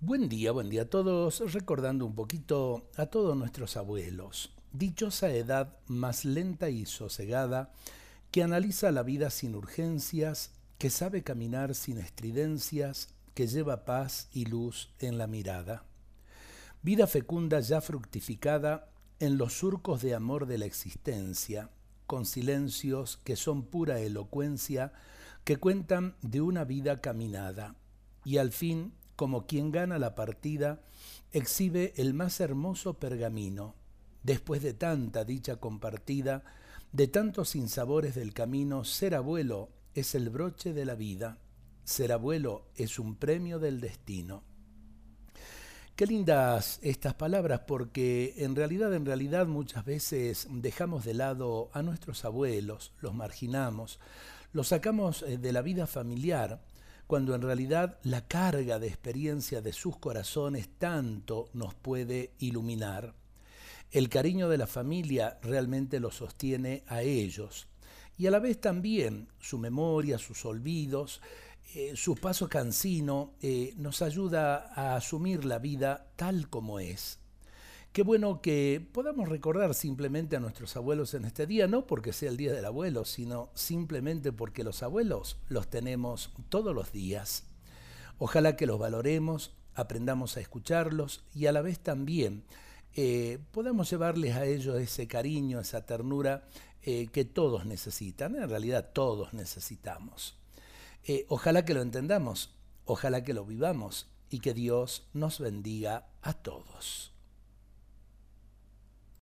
Buen día, buen día a todos, recordando un poquito a todos nuestros abuelos. Dichosa edad más lenta y sosegada, que analiza la vida sin urgencias, que sabe caminar sin estridencias, que lleva paz y luz en la mirada. Vida fecunda ya fructificada en los surcos de amor de la existencia, con silencios que son pura elocuencia, que cuentan de una vida caminada, y al fin como quien gana la partida, exhibe el más hermoso pergamino. Después de tanta dicha compartida, de tantos sinsabores del camino, ser abuelo es el broche de la vida, ser abuelo es un premio del destino. Qué lindas estas palabras porque en realidad, en realidad muchas veces dejamos de lado a nuestros abuelos, los marginamos, los sacamos eh, de la vida familiar cuando en realidad la carga de experiencia de sus corazones tanto nos puede iluminar. El cariño de la familia realmente los sostiene a ellos y a la vez también su memoria, sus olvidos, eh, su paso cansino eh, nos ayuda a asumir la vida tal como es. Qué bueno que podamos recordar simplemente a nuestros abuelos en este día, no porque sea el Día del Abuelo, sino simplemente porque los abuelos los tenemos todos los días. Ojalá que los valoremos, aprendamos a escucharlos y a la vez también eh, podamos llevarles a ellos ese cariño, esa ternura eh, que todos necesitan, en realidad todos necesitamos. Eh, ojalá que lo entendamos, ojalá que lo vivamos y que Dios nos bendiga a todos.